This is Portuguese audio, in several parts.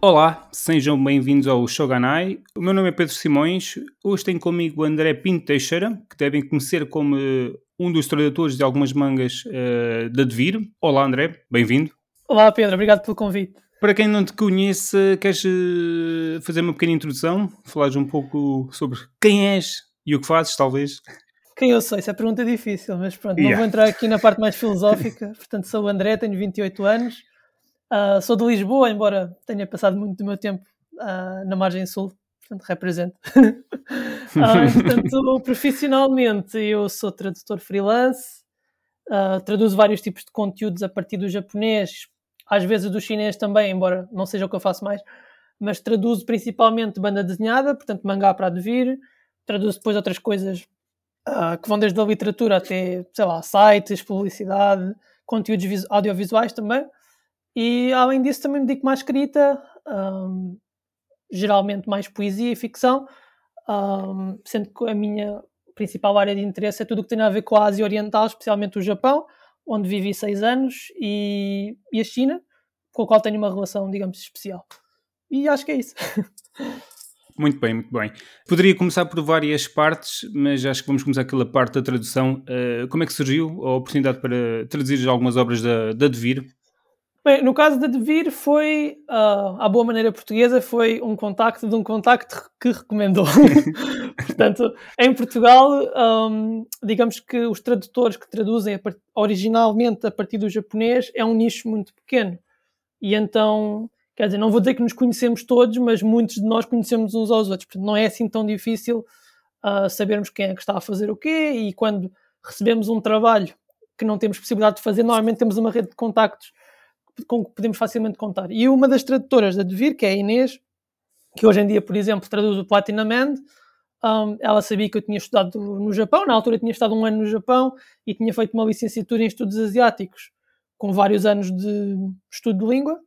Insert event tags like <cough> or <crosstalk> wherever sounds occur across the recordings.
Olá, sejam bem-vindos ao Shoganai. O meu nome é Pedro Simões. Hoje tenho comigo André Pinto Teixeira, que devem conhecer como uh, um dos tradutores de algumas mangas uh, da Devir. Olá, André, bem-vindo. Olá, Pedro, obrigado pelo convite. Para quem não te conhece, queres uh, fazer uma pequena introdução? Falares um pouco sobre quem és e o que fazes, talvez? Quem eu sou? Isso é pergunta difícil, mas pronto, yeah. não vou entrar aqui na parte mais filosófica. <laughs> Portanto, sou o André, tenho 28 anos, uh, sou de Lisboa, embora tenha passado muito do meu tempo uh, na margem sul, portanto, represento. uh, <laughs> portanto, profissionalmente, eu sou tradutor freelance, traduzo vários tipos de conteúdos a partir do japonês, às vezes do chinês também, embora não seja o que eu faço mais, mas traduzo principalmente banda desenhada, portanto, mangá para advir, traduzo depois outras coisas que vão desde a literatura até, sei lá, sites, publicidade, conteúdos audiovisuais também. E além disso também me dedico mais escrita, um, geralmente mais poesia e ficção, um, sendo que a minha principal área de interesse é tudo o que tem a ver com a Ásia Oriental, especialmente o Japão, onde vivi seis anos, e, e a China, com a qual tenho uma relação, digamos, especial. E acho que é isso. <laughs> Muito bem, muito bem. Poderia começar por várias partes, mas acho que vamos começar pela parte da tradução. Uh, como é que surgiu a oportunidade para traduzir algumas obras da, da Devir? Bem, no caso da Devir foi, uh, à boa maneira portuguesa, foi um contacto de um contacto que recomendou. <laughs> Portanto, em Portugal, um, digamos que os tradutores que traduzem a originalmente a partir do japonês é um nicho muito pequeno. E então Quer dizer, não vou dizer que nos conhecemos todos, mas muitos de nós conhecemos uns aos outros. Portanto, não é assim tão difícil uh, sabermos quem é que está a fazer o quê e quando recebemos um trabalho que não temos possibilidade de fazer, normalmente temos uma rede de contactos com que podemos facilmente contar. E uma das tradutoras da Devir, que é a Inês, que hoje em dia, por exemplo, traduz o Platinum Man, um, ela sabia que eu tinha estudado no Japão, na altura tinha estado um ano no Japão e tinha feito uma licenciatura em estudos asiáticos, com vários anos de estudo de língua.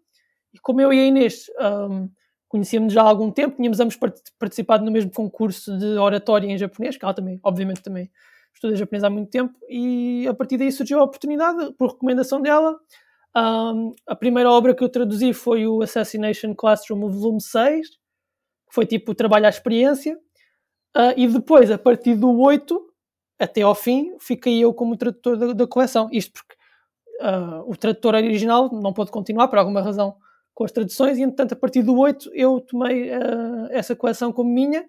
E como eu e a Inês um, conhecíamos já há algum tempo, tínhamos ambos participado no mesmo concurso de oratória em japonês, que ela também, obviamente, também estuda japonês há muito tempo, e a partir daí surgiu a oportunidade, por recomendação dela. Um, a primeira obra que eu traduzi foi o Assassination Classroom, o volume 6, que foi tipo o trabalho à experiência, uh, e depois, a partir do 8 até ao fim, fiquei eu como tradutor da, da coleção. Isto porque uh, o tradutor original não pôde continuar por alguma razão com as traduções, e entretanto, a partir do 8, eu tomei uh, essa coleção como minha,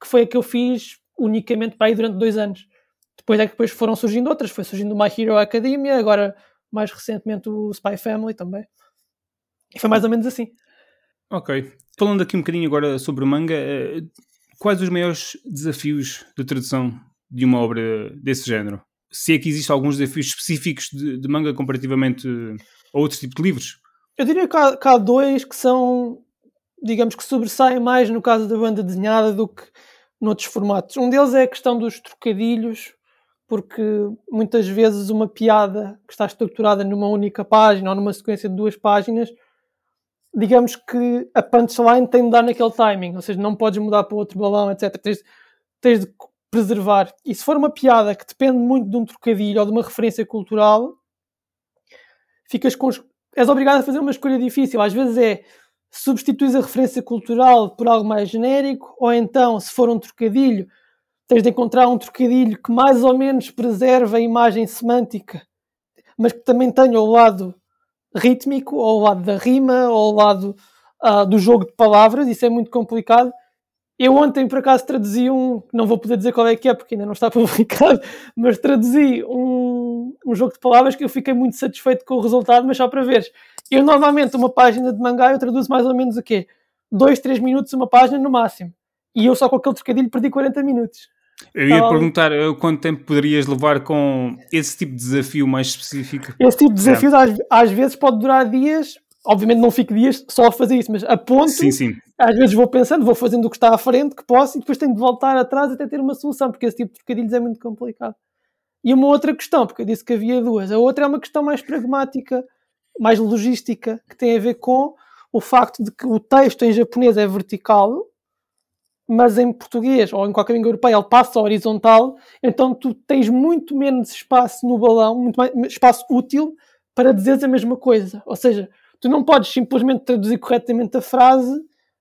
que foi a que eu fiz unicamente para aí durante dois anos. Depois é que depois foram surgindo outras, foi surgindo My Hero Academia, agora mais recentemente o Spy Family também. E foi mais ou menos assim. Ok. Falando aqui um bocadinho agora sobre o manga, eh, quais os maiores desafios de tradução de uma obra desse género? Se é que existem alguns desafios específicos de, de manga comparativamente a outros tipos de livros? Eu diria que há, que há dois que são, digamos que sobressaem mais no caso da banda desenhada do que noutros formatos. Um deles é a questão dos trocadilhos, porque muitas vezes uma piada que está estruturada numa única página ou numa sequência de duas páginas, digamos que a punchline tem de dar naquele timing, ou seja, não podes mudar para outro balão, etc. Tens, tens de preservar. E se for uma piada que depende muito de um trocadilho ou de uma referência cultural, ficas com, és obrigado a fazer uma escolha difícil. Às vezes é substituir a referência cultural por algo mais genérico, ou então, se for um trocadilho, tens de encontrar um trocadilho que mais ou menos preserve a imagem semântica, mas que também tenha o lado rítmico, ou o lado da rima, ou o lado uh, do jogo de palavras. Isso é muito complicado. Eu ontem, por acaso, traduzi um, não vou poder dizer qual é que é, porque ainda não está <laughs> publicado, mas traduzi um, um jogo de palavras que eu fiquei muito satisfeito com o resultado, mas só para ver. Eu, normalmente, uma página de mangá, eu traduzo mais ou menos o quê? Dois, três minutos, uma página no máximo. E eu só com aquele trocadilho perdi 40 minutos. Eu ia então, perguntar uh, quanto tempo poderias levar com esse tipo de desafio mais específico? Esse tipo de desafio às, às, vezes pode durar dias, obviamente não fico dias só a fazer isso, mas a ponto, sim, sim. às vezes vou pensando, vou fazendo o que está à frente, que posso, e depois tenho de voltar atrás até ter uma solução, porque esse tipo de trocadilhos é muito complicado. E uma outra questão, porque eu disse que havia duas, a outra é uma questão mais pragmática, mais logística, que tem a ver com o facto de que o texto em japonês é vertical, mas em português ou em qualquer língua europeia ele passa horizontal, então tu tens muito menos espaço no balão, muito mais espaço útil para dizeres a mesma coisa. Ou seja, tu não podes simplesmente traduzir corretamente a frase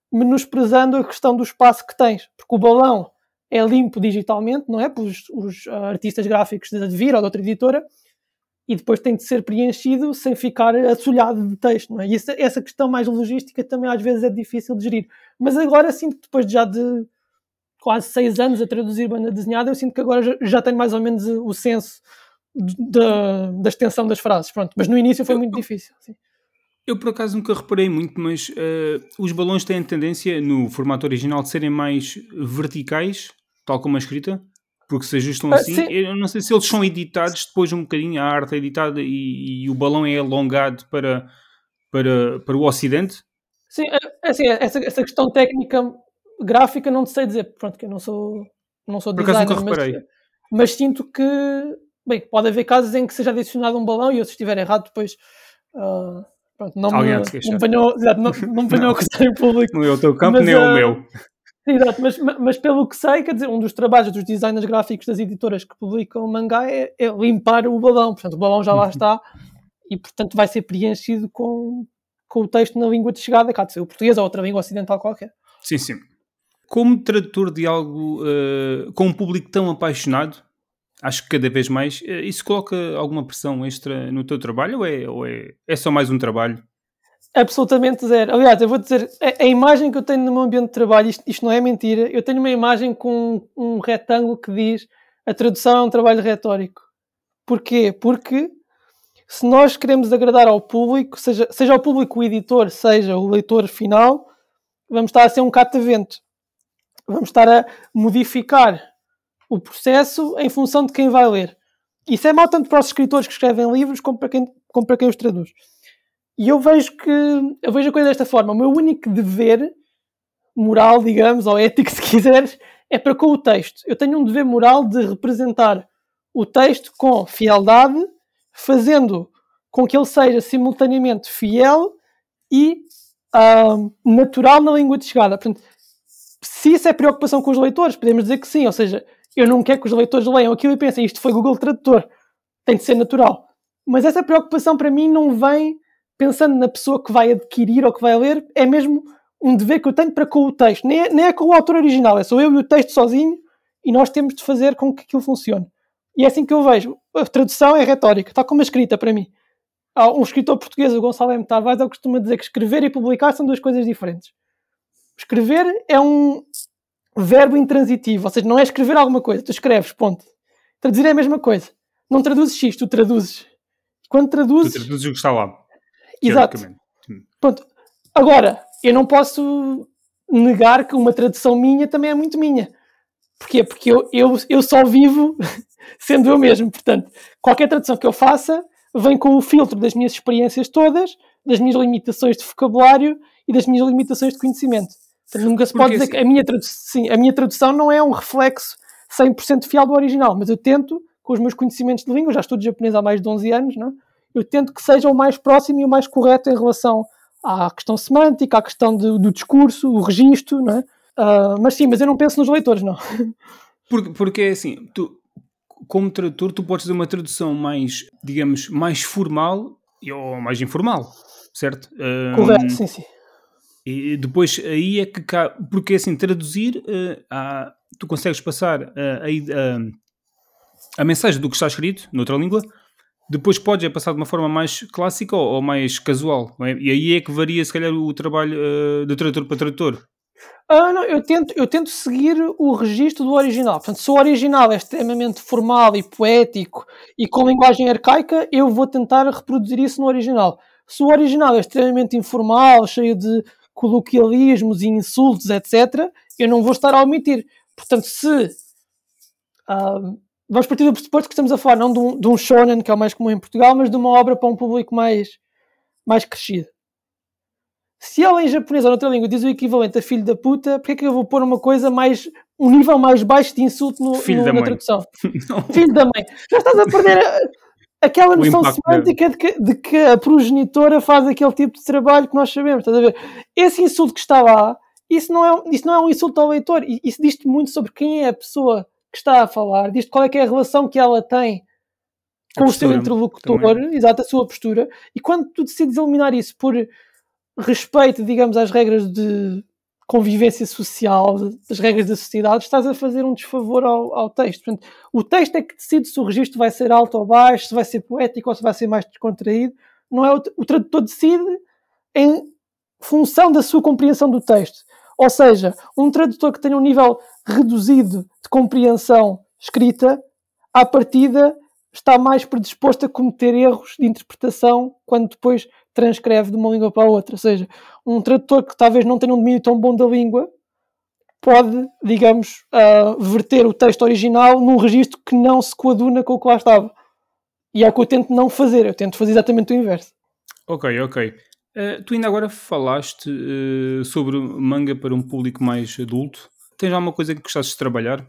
menosprezando a questão do espaço que tens, porque o balão é limpo digitalmente, não é? Pelos os ah, artistas gráficos da Devir ou de outra editora, e depois tem de ser preenchido sem ficar assolhado de texto, não é? E essa, essa questão mais logística também às vezes é difícil de gerir. Mas agora sinto que depois já de quase seis anos a traduzir banda desenhada, eu sinto que agora já, tenho mais ou menos o senso da, da extensão das frases, pronto. Mas no início foi muito difícil. Sim. Eu por acaso nunca reparei muito, mas uh, os balões têm tendência no formato original de serem mais verticais, tal como a escrita, porque se ajustam ah, assim. Sim. Eu não sei se eles são editados depois um bocadinho, a arte é editada e, e o balão é alongado para, para, para o ocidente. Sim, é, é assim, essa, essa questão técnica gráfica não sei dizer, pronto, que eu não sou, não sou por designer, nunca reparei. Mas, mas sinto que, bem, pode haver casos em que seja adicionado um balão e eu se estiver errado depois... Uh, Pronto, não Alguém me, não ponham, não, não ponham a acusar em público. Não é o teu campo, mas, nem é o meu. <laughs> Exato, mas, mas pelo que sei, quer dizer, um dos trabalhos dos designers gráficos das editoras que publicam o mangá é, é limpar o balão. Portanto, o balão já lá uhum. está e, portanto, vai ser preenchido com, com o texto na língua de chegada, cá de ser o português ou outra língua ocidental qualquer. Sim, sim. Como tradutor de algo uh, com um público tão apaixonado, acho que cada vez mais. Eh, isso coloca alguma pressão extra no teu trabalho ou é, ou é, é só mais um trabalho? Absolutamente zero. Aliás, eu vou dizer, a, a imagem que eu tenho no meu ambiente de trabalho, isto, isto não é mentira, eu tenho uma imagem com um, um retângulo que diz a tradução é um trabalho retórico. Porquê? Porque se nós queremos agradar ao público, seja, seja o público o editor, seja o leitor final, vamos estar a ser um catavento. Vamos estar a modificar o processo em função de quem vai ler. Isso é mau tanto para os escritores que escrevem livros como para quem, como para quem os traduz. E eu vejo que eu vejo a coisa desta forma. O meu único dever moral, digamos, ou ético, se quiseres, é para com o texto. Eu tenho um dever moral de representar o texto com fialdade, fazendo com que ele seja simultaneamente fiel e uh, natural na língua de chegada. Portanto, se isso é preocupação com os leitores, podemos dizer que sim. Ou seja, eu não quero que os leitores leiam aquilo e pensem isto foi Google Tradutor. Tem de ser natural. Mas essa preocupação para mim não vem pensando na pessoa que vai adquirir ou que vai ler, é mesmo um dever que eu tenho para com o texto. Nem é, nem é com o autor original, é só eu e o texto sozinho e nós temos de fazer com que aquilo funcione. E é assim que eu vejo. A tradução é retórica, está como a escrita para mim. Um escritor português, o Gonçalo M. Tavares, ele costuma dizer que escrever e publicar são duas coisas diferentes. Escrever é um, verbo intransitivo, ou seja, não é escrever alguma coisa, tu escreves, ponto. Traduzir é a mesma coisa. Não traduzes X, tu traduzes. Quando traduzes. Tu traduzes o que está lá. Exato. Pronto. Agora, eu não posso negar que uma tradução minha também é muito minha. Porquê? Porque eu, eu, eu só vivo <laughs> sendo eu mesmo. Portanto, qualquer tradução que eu faça vem com o filtro das minhas experiências todas, das minhas limitações de vocabulário e das minhas limitações de conhecimento. Nunca se pode dizer assim... que a minha, sim, a minha tradução não é um reflexo 100% fiel do original, mas eu tento, com os meus conhecimentos de língua, já estudo japonês há mais de 11 anos, não? É? Eu tento que seja o mais próximo e o mais correto em relação à questão semântica, à questão de, do discurso, o registro, não é? Uh, mas sim, mas eu não penso nos leitores, não. Porque, porque é assim, tu, como tradutor, tu podes fazer uma tradução mais, digamos, mais formal ou mais informal, certo? Correto, sim, sim. E depois aí é que cá, porque assim, traduzir, uh, há, tu consegues passar a, a, mensagem do que está escrito noutra língua, depois podes é passar de uma forma mais clássica ou, ou mais casual, é? e aí é que varia se calhar o trabalho uh, de tradutor para tradutor. Ah, não, eu tento, eu tento seguir o registro do original. Portanto, se o original é extremamente formal e poético e com linguagem arcaica, eu vou tentar reproduzir isso no original. Se o original é extremamente informal, cheio de coloquialismos e insultos, etc., eu não vou estar a omitir. Portanto, se uh, vamos partir do pressuposto que estamos a falar não de um, de um shonen, que é o mais comum em Portugal, mas de uma obra para um público mais, mais crescido. Se ela em japonês ou noutra língua diz o equivalente a filho da puta, porquê é que eu vou pôr uma coisa mais, um nível mais baixo de insulto no, no, na mãe. tradução? <laughs> filho da mãe. Já estás a perder aquela noção semântica de que, de que, a progenitora faz aquele tipo de trabalho que nós sabemos, estás a ver? Esse insulto que está lá, isso não é, isso não é um insulto ao leitor, isso diz-te muito sobre quem é a pessoa que está a falar, diz-te qual é que é a relação que ela tem com o seu interlocutor, também. exato, a sua postura, e quando tu decides eliminar isso por respeito, digamos, às regras de convivência social, das regras da sociedade, estás a fazer um desfavor ao, ao texto. Portanto, o texto é que decide se o registro vai ser alto ou baixo, se vai ser poético ou se vai ser mais descontraído. Não é o, o tradutor decide em função da sua compreensão do texto. Ou seja, um tradutor que tenha um nível reduzido compreensão escrita, à partida está mais predisposto a cometer erros de interpretação quando depois transcreve de uma língua para a outra. Ou seja, um tradutor que talvez não tenha um domínio tão bom da língua pode, digamos, uh, verter o texto original num registro que não se coaduna com o que lá estava. E é o que eu tento não fazer, eu tento fazer exatamente o inverso. Ok, ok. Uh, tu ainda agora falaste uh, sobre manga para um público mais adulto. Tens alguma coisa que gostasses de trabalhar?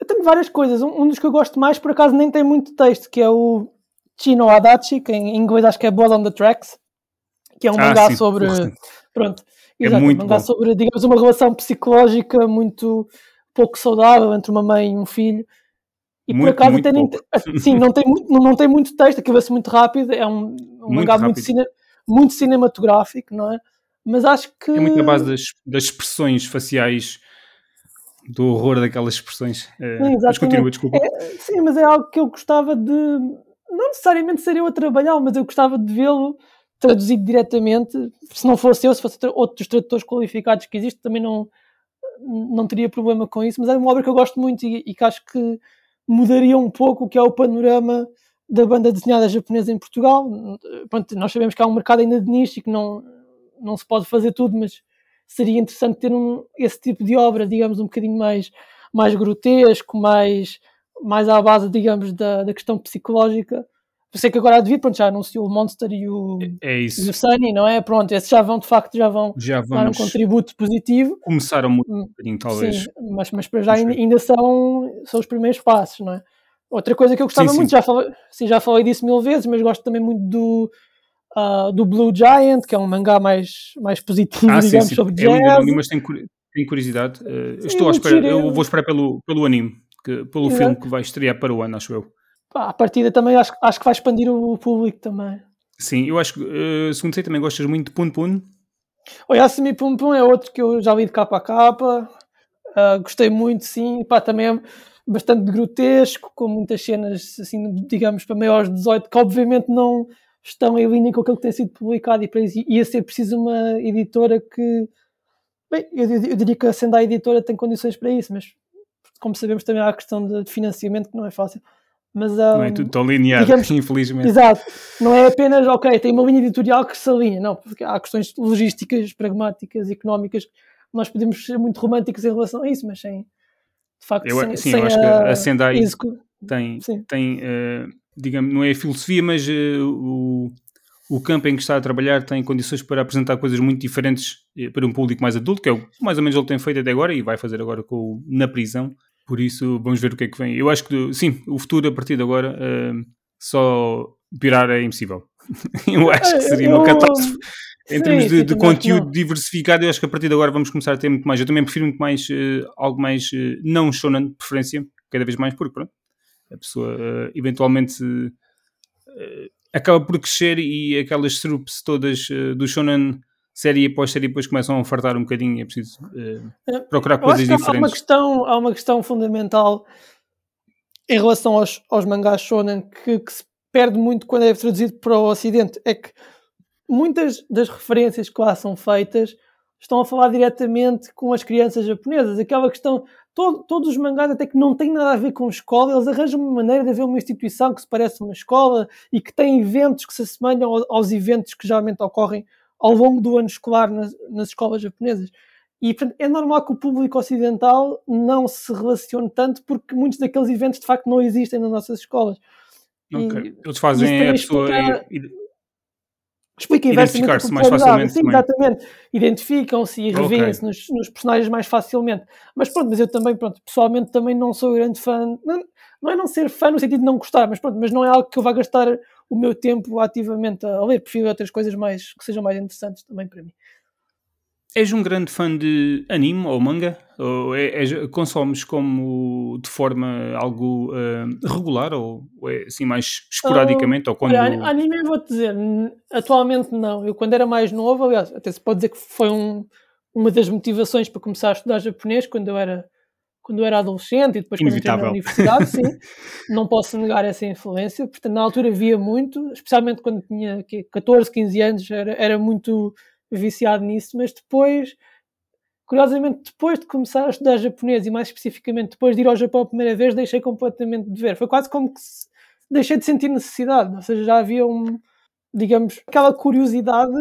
Eu tenho várias coisas. Um, um, dos que eu gosto mais, por acaso, nem tem muito texto, que é o Chino Adachi, que em inglês acho que é Blood on the Tracks que é um ah, mangá sim, sobre. Pronto, é exato, muito um mangá bom. sobre, digamos, uma relação psicológica muito pouco saudável entre uma mãe e um filho. E muito, por acaso tem, <laughs> sim, não tem muito, não, não tem muito texto, aquilo ser muito rápido, é um, um mangá muito, cine, muito cinematográfico, não é? Mas acho que. É muito na base das, das expressões faciais do horror daquelas expressões. É, mas continua, desculpa. É, sim, mas é algo que eu gostava de. Não necessariamente ser eu a trabalhar, mas eu gostava de vê-lo traduzido diretamente. Se não fosse eu, se fosse outros tradutores qualificados que existem, também não, não teria problema com isso. Mas é uma obra que eu gosto muito e, e que acho que mudaria um pouco o que é o panorama da banda desenhada japonesa em Portugal. Pronto, nós sabemos que há um mercado ainda de nicho e que não, não se pode fazer tudo, mas seria interessante ter um, esse tipo de obra, digamos, um bocadinho mais, mais grotesco, mais, mais à base, digamos, da, da questão psicológica por sei que agora a vir, pronto, já anunciou o Monster e o, é, é e o Sunny, não é? Pronto, esses já vão, de facto, já vão já dar um contributo positivo. Começaram muito um bocadinho, talvez. Sim, mas, mas para já ainda, ainda, são, são os primeiros passos, não é? Outra coisa que eu gostava sim, muito, sim. Já, falei, sim, já falei disso mil vezes, mas gosto também muito do, uh, do Blue Giant, que é um mangá mais, mais positivo, ah, digamos, sim, sobre jazz. É lindo, mas tenho, tenho curiosidade. Uh, estou à espera, eu vou esperar pelo, pelo anime, que, pelo Exato. filme que vai estrear para o ano, acho eu a partida também acho, acho que vai expandir o, público também. Sim, eu acho que, uh, segundo sei, também gostas muito de Pun Pun. O Yasumi Pun Pun é outro que eu já li de capa a capa. Uh, gostei muito, sim. Pá, também é bastante grotesco, com muitas cenas, assim, digamos, para maiores de 18, que obviamente não estão em linha com aquilo que tem sido publicado e para isso ia ser preciso uma editora que. Bem, eu, eu diria que a Sendai Editora tem condições para isso, mas como sabemos também há a questão de financiamento que não é fácil. Mas, um, não é tudo tão linear, digamos, <laughs> infelizmente. Exato. Não é apenas, ok, tem uma linha editorial que se alinha. Não, porque há questões logísticas, pragmáticas, económicas. Nós podemos ser muito românticos em relação a isso, mas sem, de facto, eu, sem, sim, sem eu acho a, que a Sendai execu... tem, tem uh, digamos, não é a filosofia, mas uh, o, o campo em que está a trabalhar tem condições para apresentar coisas muito diferentes eh, para um público mais adulto, que é o mais ou menos ele tem feito até agora e vai fazer agora com Na Prisão. Por isso, vamos ver o que é que vem. Eu acho que, sim, o futuro a partir de agora, uh, só piorar é impossível. <laughs> eu acho que seria uma catástrofe. Em sim, termos de, de conteúdo não. diversificado, eu acho que a partir de agora vamos começar a ter muito mais. Eu também prefiro muito mais uh, algo mais uh, não shonen, de preferência, cada vez mais, porque pronto, a pessoa uh, eventualmente acaba por crescer e aquelas trupes todas do shonen série após série depois começam a fartar um bocadinho é preciso uh, procurar coisas diferentes. Há uma, questão, há uma questão fundamental em relação aos, aos mangás shonen que, que, se perde muito quando é traduzido para o ocidente, é que muitas das referências que lá são feitas estão a falar diretamente com as crianças japonesas. Aquela questão, todo, todos os mangás até que não têm nada a ver com escola, eles arranjam uma maneira de haver uma instituição que se parece uma escola e que tem eventos que se assemelham aos, aos eventos que geralmente ocorrem ao longo do ano escolar nas, nas escolas japonesas. E portanto, é normal que o público ocidental não se relacione tanto porque muitos daqueles eventos de facto não existem nas nossas escolas. Okay. Eles fazem a pessoa. Explica identificar-se mais facilmente. Sim, exatamente. Identificam-se e revêem-se okay. nos, nos, personagens mais facilmente. Mas pronto, mas eu também, pronto, pessoalmente também não sou grande fã. Não, não é não ser fã no sentido de não gostar, mas pronto, mas não é algo que eu vá gastar o meu tempo ativamente a ler. Prefiro outras coisas mais que sejam mais interessantes também para mim. És um grande fã de anime ou manga? Ou é, consomes como de forma algo uh, regular ou, ou, é assim mais esporadicamente? Uh, ou quando... Olha, anime vou-te dizer, atualmente não. Eu quando era mais novo, aliás, até se pode dizer que foi um, uma das motivações para começar a estudar japonês quando eu era quando eu era adolescente e depois quando entrei na universidade, <laughs> sim, não posso negar essa influência. Portanto, na altura via muito, especialmente quando tinha 14, 15 anos, era, era muito viciado nisso, mas depois, curiosamente, depois de começar a estudar japonês e mais especificamente depois de ir ao Japão a primeira vez, deixei completamente de ver. Foi quase como que deixei de sentir necessidade, ou seja, já havia um, digamos, aquela curiosidade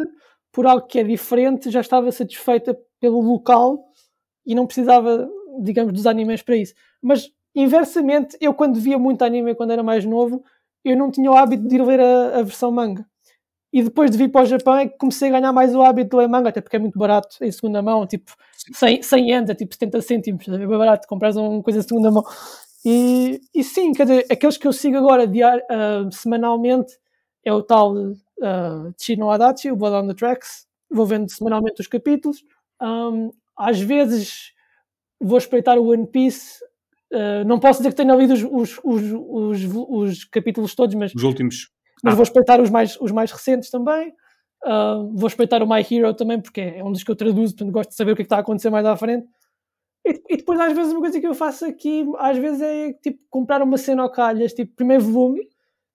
por algo que é diferente, já estava satisfeita pelo local e não precisava, digamos, dos animes para isso. Mas inversamente, eu quando via muito anime quando era mais novo, eu não tinha o hábito de ir ler a, a versão manga. E depois de vir para o Japão é que comecei a ganhar mais o hábito do manga, até porque é muito barato em segunda mão, tipo 100, 100 ienes, é tipo 70 cêntimos, é bem barato, compras uma coisa em segunda mão. E, e sim, quer dizer, aqueles que eu sigo agora diar, uh, semanalmente é o tal uh, Chino Adachi, o Blood on the Tracks, vou vendo semanalmente os capítulos. Um, às vezes vou espreitar o One Piece. Uh, não posso dizer que tenha lido os, os, os, os, os capítulos todos, mas os últimos mas ah. vou respeitar os mais, os mais recentes também. Uh, vou respeitar o My Hero também, porque é um dos que eu traduzo, portanto gosto de saber o que, é que está a acontecer mais à frente. E, e, depois, às vezes, uma coisa que eu faço aqui, às vezes é tipo comprar uma cena ao calhas, tipo, primeiro volume,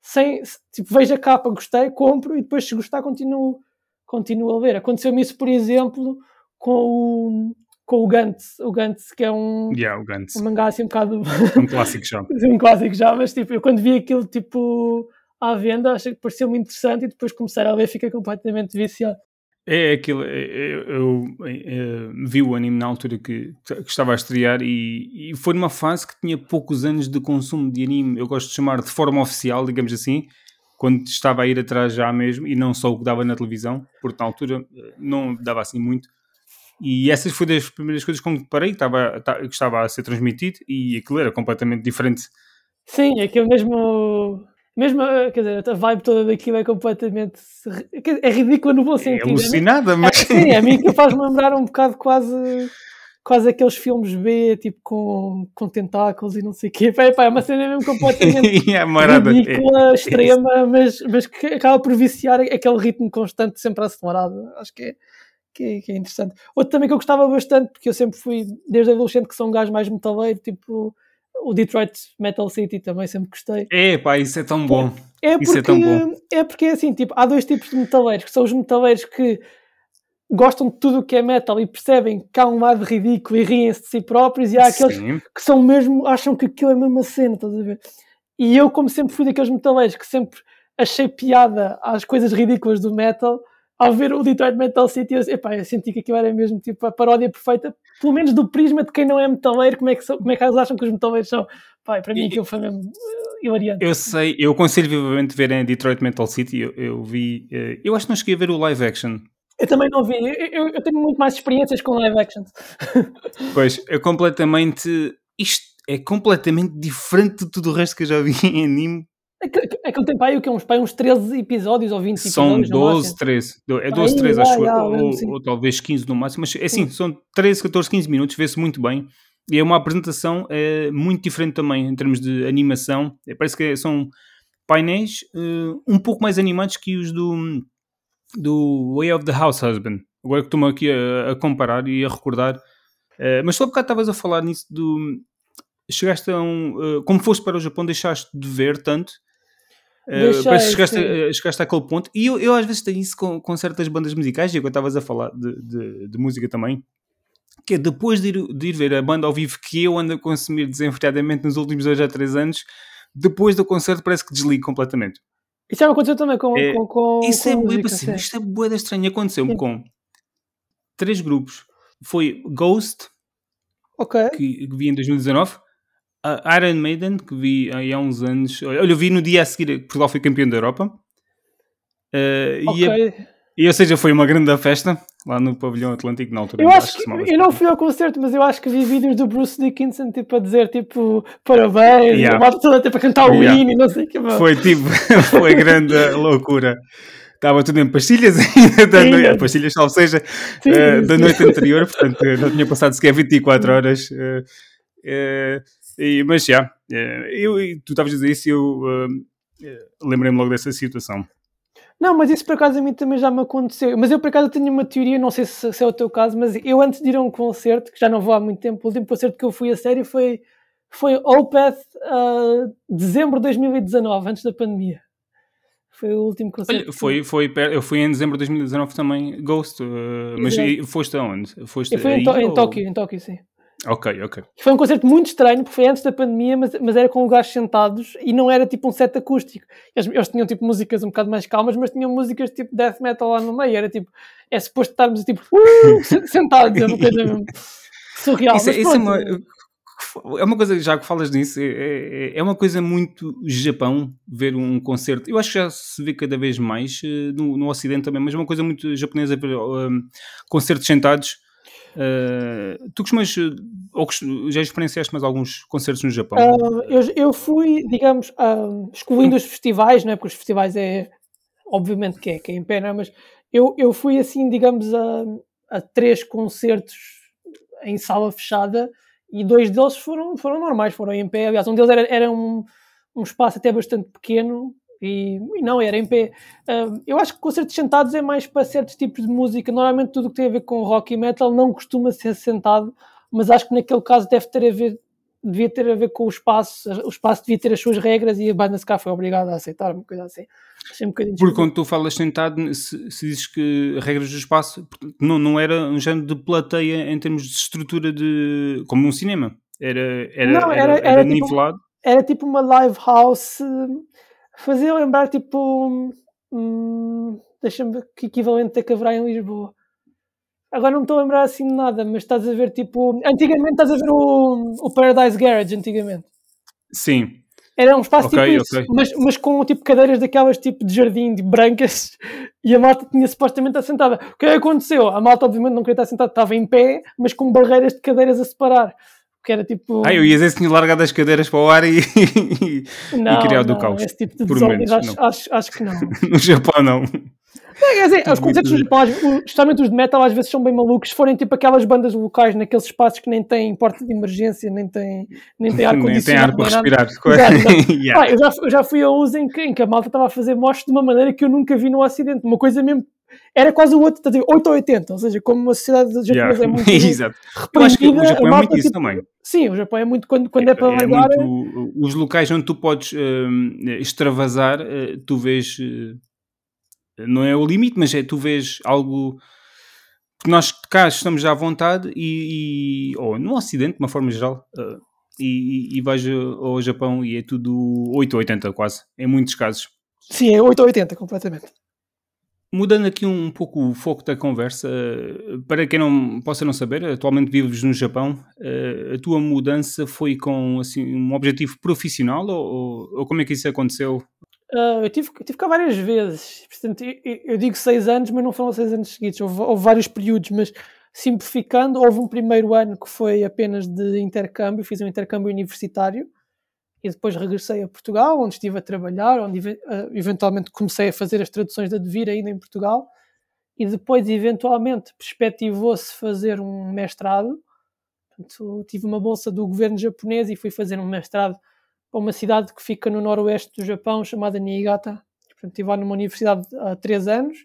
sem, tipo, vejo a capa, gostei, compro e depois, se gostar, continuo, continuo a ler. Aconteceu-me isso, por exemplo, com o, com o Gantz, o Gantz que é um, yeah, o Gantz. um mangá assim um bocado. Um clássico já. <laughs> um clássico já, mas tipo, eu quando vi aquilo, tipo à venda, achei que pareceu muito interessante e depois começar a ler fica completamente viciado. É aquilo, é, é, eu, eu, eu, é, vi o anime na altura que, que estava a estrear e, e, foi numa fase que tinha poucos anos de consumo de anime, eu gosto de chamar de forma oficial, digamos assim, quando estava a ir atrás já mesmo e não só o que dava na televisão, porque na altura eh, não dava assim muito. E essas foi das primeiras coisas com que parei, que estava, que estava a ser transmitido e aquilo era completamente diferente. Sim, aquilo mesmo mesmo, eh, quer dizer, a vibe toda daquilo é completamente. É ridícula no bom é sentido. É alucinada, mas. É, sim, a mim que faz-me lembrar um bocado quase. Quase aqueles filmes B, tipo com, com tentáculos e não sei o quê. Pá, é uma cena mesmo completamente <laughs> é ridícula, é, extrema, mas, mas que acaba por viciar aquele ritmo constante, sempre acelerado. Acho que é, que é, que é interessante. Outro também que eu gostava bastante, porque eu sempre fui, desde adolescente, que sou um gajo mais metaleiro, tipo o Detroit Metal City também sempre gostei. É, pá, isso é tão bom. É porque, é tão bom. É porque assim, tipo, há dois tipos de metaleiros, que são os metaleiros que gostam de tudo o que é metal e percebem que há um lado ridículo e riem-se de si próprios, e há aqueles Sim. que são mesmo, acham que aquilo é a mesma cena, estás a ver? E eu, como sempre fui daqueles metaleiros que sempre achei piada às coisas ridículas do metal, ao ver o Detroit Metal City, eu, epá, eu senti que aquilo era mesmo tipo a paródia perfeita, pelo menos do prisma de quem não é metaleiro, como é que, são, como é que eles acham que os metaleiros são. Pai, para mim aquilo foi mesmo hilariante. Eu sei, eu aconselho vivamente ver em Detroit Metal City, eu, eu, vi, uh, eu acho que não cheguei a ver o live action. Eu também não vi, eu, eu, tenho muito mais experiências com live actions. <laughs> pois, é completamente, isto é completamente diferente de tudo o resto que eu já vi em anime Aquele tempo aí, o que é uns, uns 13 episódios ou 20 são episódios? São 12, 13. É 12, 13, acho eu. Ou, ou, talvez 15 no máximo. Mas é assim, são 13, 14, 15 minutos, vê-se muito bem. E é uma apresentação é, muito diferente também em termos de animação. É, parece que são painéis uh, um pouco mais animados que os do, do Way of the House Husband. Agora que estou-me aqui a, a, comparar e a recordar. Uh, mas só um bocado estavas a falar nisso do. Chegaste a um. Uh, como foste para o Japão, deixaste de ver tanto Uh, parece que chegaste, a, chegaste àquele ponto. E eu, eu às vezes tenho isso com, com certas bandas musicais, e quando estavas a falar de, de, de, música também, que é depois de ir, de ir ver a banda ao vivo que eu ando a consumir desenfreadamente nos últimos dois a três anos, depois do concerto parece que desligo completamente. Isso já me aconteceu também com, é, com, com Isso com é música, assim, isto é boeda estranha. Aconteceu-me com três grupos. Foi Ghost, okay. que, que vi em 2019, a Iron Maiden, que vi há uns anos. Olha, eu vi no dia a seguir que Portugal foi campeão da Europa. Uh, okay. e, a, e, ou seja, foi uma grande festa lá no pavilhão Atlântico na altura. Eu acho que, eu não fui ao concerto, mas eu acho que vi vídeos do Bruce Dickinson tipo, a dizer tipo parabéns, yeah. a malta toda tipo, a cantar o yeah. hino e não sei o que. Foi tipo, <laughs> foi grande loucura. estava tudo em pastilhas <laughs> ainda da noite, pastilhas, ou seja, sim, uh, da noite anterior, portanto não tinha passado sequer 24 horas. Uh, uh, e, mas já, eu, tu estavas a dizer isso e eu lembrei-me logo dessa situação. Não, mas isso por acaso a mim também já me aconteceu. Mas eu por acaso tenho uma teoria, não sei se, se, é o teu caso, mas eu antes de ir a um concerto, que já não vou há muito tempo, o último concerto que eu fui a sério foi, foi Opeth uh, dezembro de 2019, antes da pandemia. Foi o último concerto. Olha, foi, foi, eu fui em dezembro de 2019 também, Ghost, uh, mas foste aonde? Foste eu fui em, em Tóquio, em Tóquio, sim. Ok, ok. Foi um concerto muito estranho, porque foi antes da pandemia, mas, mas era com lugares sentados e não era tipo um set acústico. Eles, eles, tinham tipo músicas um bocado mais calmas, mas tinham músicas tipo death metal lá no meio. Era tipo, é suposto estarmos tipo uh, <laughs> sentados, é uma coisa <laughs> surreal. Isso, é, isso é, uma, é uma coisa, já que falas nisso, é, é, é, uma coisa muito Japão ver um concerto. Eu acho que já se vê cada vez mais uh, no, no Ocidente também, mas é uma coisa muito japonesa ver um, concertos sentados Uh, tu costumas, ou já experienciaste mais alguns concertos no Japão? Uh, eu, eu, fui, digamos, uh, excluindo os festivais, né, porque os festivais é, obviamente que é, que é em pena, mas eu, eu fui assim, digamos, a, a três concertos em sala fechada e dois deles foram, foram normais, foram em pé. Aliás, um deles era, era um, um espaço até bastante pequeno, e, e, não, era em pé. Uh, eu acho que concertos sentados é mais para certos tipos de música. Normalmente tudo que tem a ver com rock e metal não costuma ser sentado, mas acho que naquele caso deve ter a ver, devia ter a ver com o espaço. O espaço devia ter as suas regras e a banda se cá foi obrigada a aceitar, uma coisa assim. Um Porque quando tu falas sentado, se, se dizes que regras do espaço, não, não era um género de plateia em termos de estrutura de. como um cinema. Era, era, não, era, era, era, era tipo nivelado. Era tipo uma live house fazia lembrar tipo. Hum, Deixa-me ver que equivalente é que haverá em Lisboa. Agora não me estou a lembrar assim de nada, mas estás a ver tipo. Antigamente estás a ver o, o Paradise Garage, antigamente. Sim. Era um espaço okay, tipo isso, okay. mas, mas com tipo cadeiras daquelas tipo de jardim, de brancas, e a malta tinha supostamente assentada. O que aconteceu? A malta obviamente não queria estar sentada, estava em pé, mas com barreiras de cadeiras a separar que era tipo. Ah, eu ia dizer se tinha largado as cadeiras para o ar e, <laughs> não, e criado o caos. Esse tipo de desordens, acho, acho, acho, que não. <laughs> no Japão, não. É, quer dizer, os concertos do Japão, justamente os de metal, às vezes são bem malucos. Se forem tipo aquelas bandas locais naqueles espaços que nem têm porta de emergência, nem têm, nem têm <laughs> ar-condicionado. nem tem ar para respirar. yeah. ah, eu, já, eu já fui a uns em que, em que a malta estava a fazer mostras de uma maneira que eu nunca vi no Ocidente. Uma coisa mesmo era quase o outro, 8 ou 80, ou seja, como uma sociedade japonesa yeah. é muito <laughs> Exato. Eu acho que o Japão é muito isso tipo, também. Sim, o Japão é muito quando, quando é, é para é muito, Os locais onde tu podes uh, extravasar, uh, tu vês. Uh, não é o limite, mas é tu vês algo. Porque nós cá estamos à vontade e. e ou no Ocidente, de uma forma geral. e, e, e vais ao Japão e é tudo 8 ou 80 quase, em muitos casos. Sim, é 8 ou 80 completamente. Mudando aqui um pouco o foco da conversa, para quem não possa não saber, atualmente vives no Japão, eh, a tua mudança foi com assim, um objetivo profissional ou, ou como é que isso aconteceu? Uh, eu, tive, tive cá várias vezes, portanto, eu, eu, digo seis anos, mas não foram seis anos seguidos, houve, houve, vários períodos, mas simplificando, houve um primeiro ano que foi apenas de intercâmbio, fiz um intercâmbio universitário, e depois regressei a Portugal, onde estive a trabalhar, onde eh, eventualmente comecei a fazer as traduções da Devir ainda em Portugal, e depois eventualmente perspectivou-se fazer um mestrado. Portanto, tive uma bolsa do governo japonês e fui fazer um mestrado para uma cidade que fica no noroeste do Japão, chamada Niigata. Portanto, estive lá numa universidade há três anos,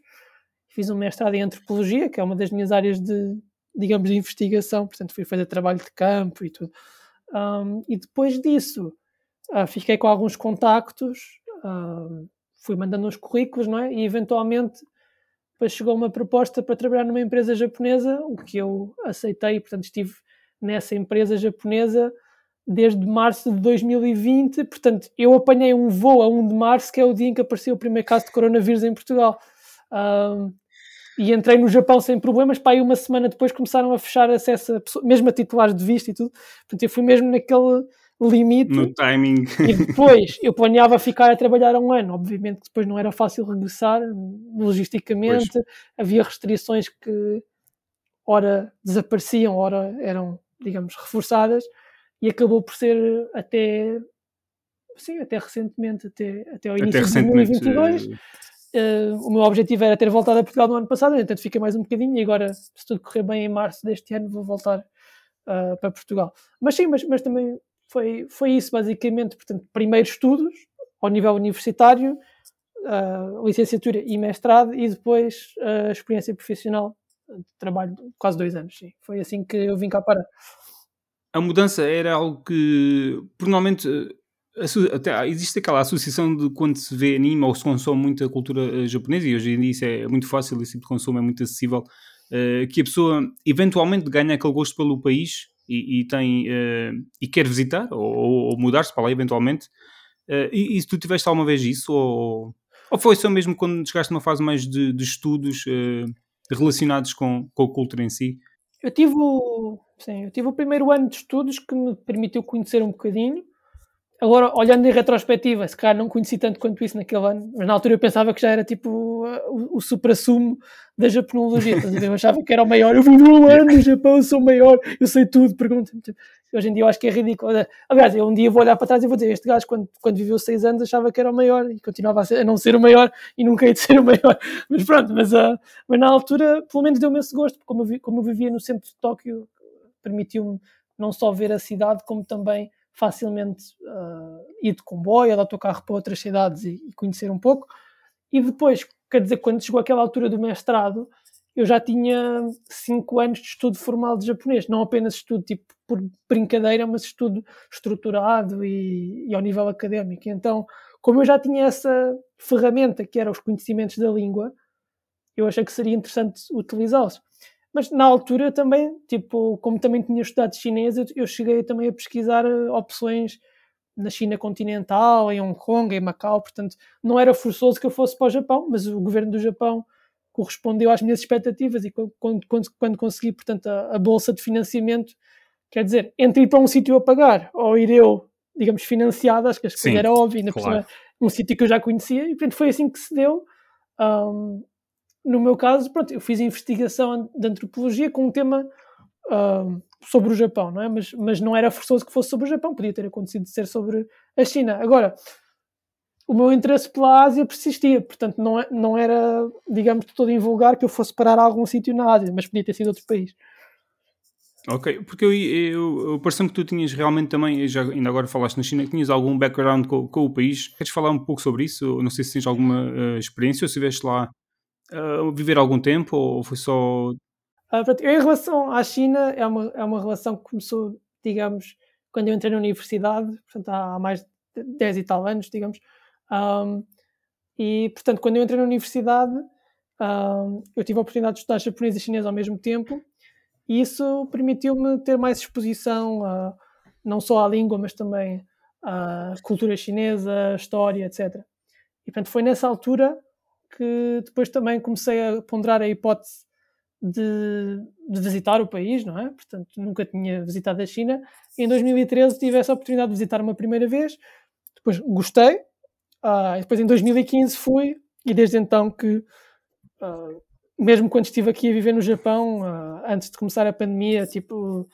fiz um mestrado em antropologia, que é uma das minhas áreas de, digamos, de investigação, portanto fui fazer trabalho de campo e tudo. Um, e depois disso, uh, fiquei com alguns contactos, uh, fui mandando uns currículos, não é? E eventualmente depois chegou uma proposta para trabalhar numa empresa japonesa, o que eu aceitei, portanto estive nessa empresa japonesa desde março de 2020, portanto eu apanhei um voo a 1 de março, que é o dia em que apareceu o primeiro caso de coronavírus em Portugal. Um, e entrei no Japão sem problemas, para aí uma semana depois começaram a fechar acesso, a mesmo a titulares de visto e tudo. Portanto, eu fui mesmo naquele limite. No timing. E <laughs> depois eu planeava ficar a trabalhar um ano. Obviamente que depois não era fácil regressar, logisticamente, pois. havia restrições que ora desapareciam, ora eram, digamos, reforçadas, e acabou por ser até sim, até recentemente, até, até ao início até de 2022. Uh, o meu objetivo era ter voltado a Portugal no ano passado, entanto fiquei mais um bocadinho e agora, se tudo correr bem em março deste ano, vou voltar uh, para Portugal. Mas sim, mas, mas também foi, foi isso basicamente. Portanto, primeiro estudos ao nível universitário, uh, licenciatura e mestrado, e depois a experiência profissional, trabalho quase dois anos. Sim. Foi assim que eu vim cá para. A mudança era algo que, normalmente, até, existe aquela associação de quando se vê anime ou se consome muita cultura uh, japonesa, e hoje em dia isso é muito fácil, esse tipo de consumo é muito acessível, uh, que a pessoa eventualmente ganha aquele gosto pelo país e, e tem uh, e quer visitar ou, ou mudar-se para lá eventualmente. E, e, se tu tiveste alguma vez isso, ou, ou foi só mesmo quando chegaste numa fase mais de, de estudos relacionados com, com a cultura em si? Eu tive, o, sim, eu tive o primeiro ano de estudos que me permitiu conhecer um bocadinho Agora, olhando em retrospectiva, se calhar não conheci tanto quanto isso naquele ano, mas na altura eu pensava que já era tipo o, o supra-sumo da japonologia. Eu achava que era o maior. Eu vivi um ano no Japão, eu sou o maior, eu sei tudo. Pergunta-me. Hoje em dia eu acho que é ridículo. Aliás, eu um dia vou olhar para trás e vou dizer: Este gajo, quando, quando viveu seis anos, achava que era o maior e continuava a, ser, a não ser o maior e nunca ia de ser o maior. Mas pronto, mas, uh, mas na altura, pelo menos deu-me esse gosto, como eu, como eu vivia no centro de Tóquio, permitiu-me não só ver a cidade, como também facilmente uh, ir de comboio ou de autocarro para outras cidades e, e, conhecer um pouco. E depois, quer dizer, quando chegou aquela altura do mestrado, eu já tinha cinco anos de estudo formal de japonês, não apenas estudo tipo por brincadeira, mas estudo estruturado e, e ao nível académico. Então, como eu já tinha essa ferramenta que era os conhecimentos da língua, eu achei que seria interessante utilizá-los. Mas na altura também, tipo, como também tinha estudado chinês, eu, cheguei também a pesquisar eh, opções na China continental, em Hong Kong, em Macau, portanto, não era forçoso que eu fosse para o Japão, mas o governo do Japão correspondeu às minhas expectativas e quando, quando, quando consegui, portanto, a, a, bolsa de financiamento, quer dizer, entre ir para um sítio a pagar ou ir eu, digamos, financiado, acho que era óbvia, ainda claro. um sítio que eu já conhecia, e portanto foi assim que se deu. Um, no meu caso, pronto, eu fiz investigação de antropologia com um tema uh, sobre o Japão, não é? Mas, mas não era forçoso que fosse sobre o Japão, podia ter acontecido de ser sobre a China. Agora, o meu interesse pela Ásia persistia, portanto, não, é, não era, digamos, todo invulgar que eu fosse parar a algum sítio na Ásia, mas podia ter sido outro país. Ok, porque eu, eu, eu pareceu-me que tu tinhas realmente também, já ainda agora falaste na China, que tinhas algum background com, com, o país. Queres falar um pouco sobre isso? Não sei se tens alguma uh, experiência ou se estiveste lá uh, viver algum tempo ou foi só. Uh, eu, em relação à China, é uma, é uma relação que começou, digamos, quando eu entrei na universidade, portanto, há mais de 10 e tal anos, digamos. Um, e, portanto, quando eu entrei na universidade, um, eu tive a oportunidade de estudar japonês e chinês ao mesmo tempo, e isso permitiu-me ter mais exposição a, não só à língua, mas também à cultura chinesa, história, etc. E, portanto, foi nessa altura que depois também comecei a ponderar a hipótese de, de, visitar o país, não é? Portanto, nunca tinha visitado a China. Em 2013 tive essa oportunidade de visitar uma primeira vez, depois gostei, uh, depois em 2015 fui, e desde então que, uh, mesmo quando estive aqui a viver no Japão, uh, antes de começar a pandemia, tipo,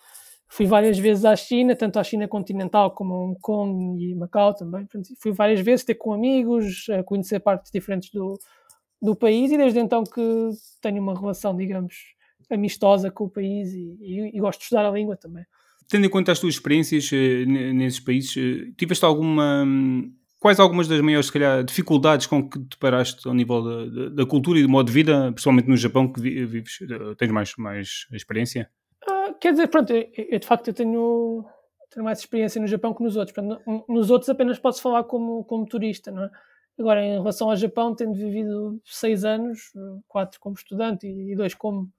fui várias vezes à China, tanto à China continental como a Hong Kong e Macau também. Portanto, fui várias vezes ter com amigos, conhecer partes diferentes do, do país e desde então que tenho uma relação, digamos, amistosa com o país e, e, e gosto de estudar a língua também. Tendo em conta as tuas experiências uh, nesses países, uh, tiveste alguma. Um, quais algumas das maiores, se calhar, dificuldades com que te paraste ao nível da, da, cultura e do modo de vida, principalmente no Japão, que vives, uh, tens mais, mais experiência? Uh, quer dizer, pronto, eu, eu, de facto eu tenho, tenho mais experiência no Japão que nos outros. Portanto, nos outros apenas posso falar como, como turista, não é? Agora, em relação ao Japão, tendo vivido seis anos, quatro como estudante e dois como,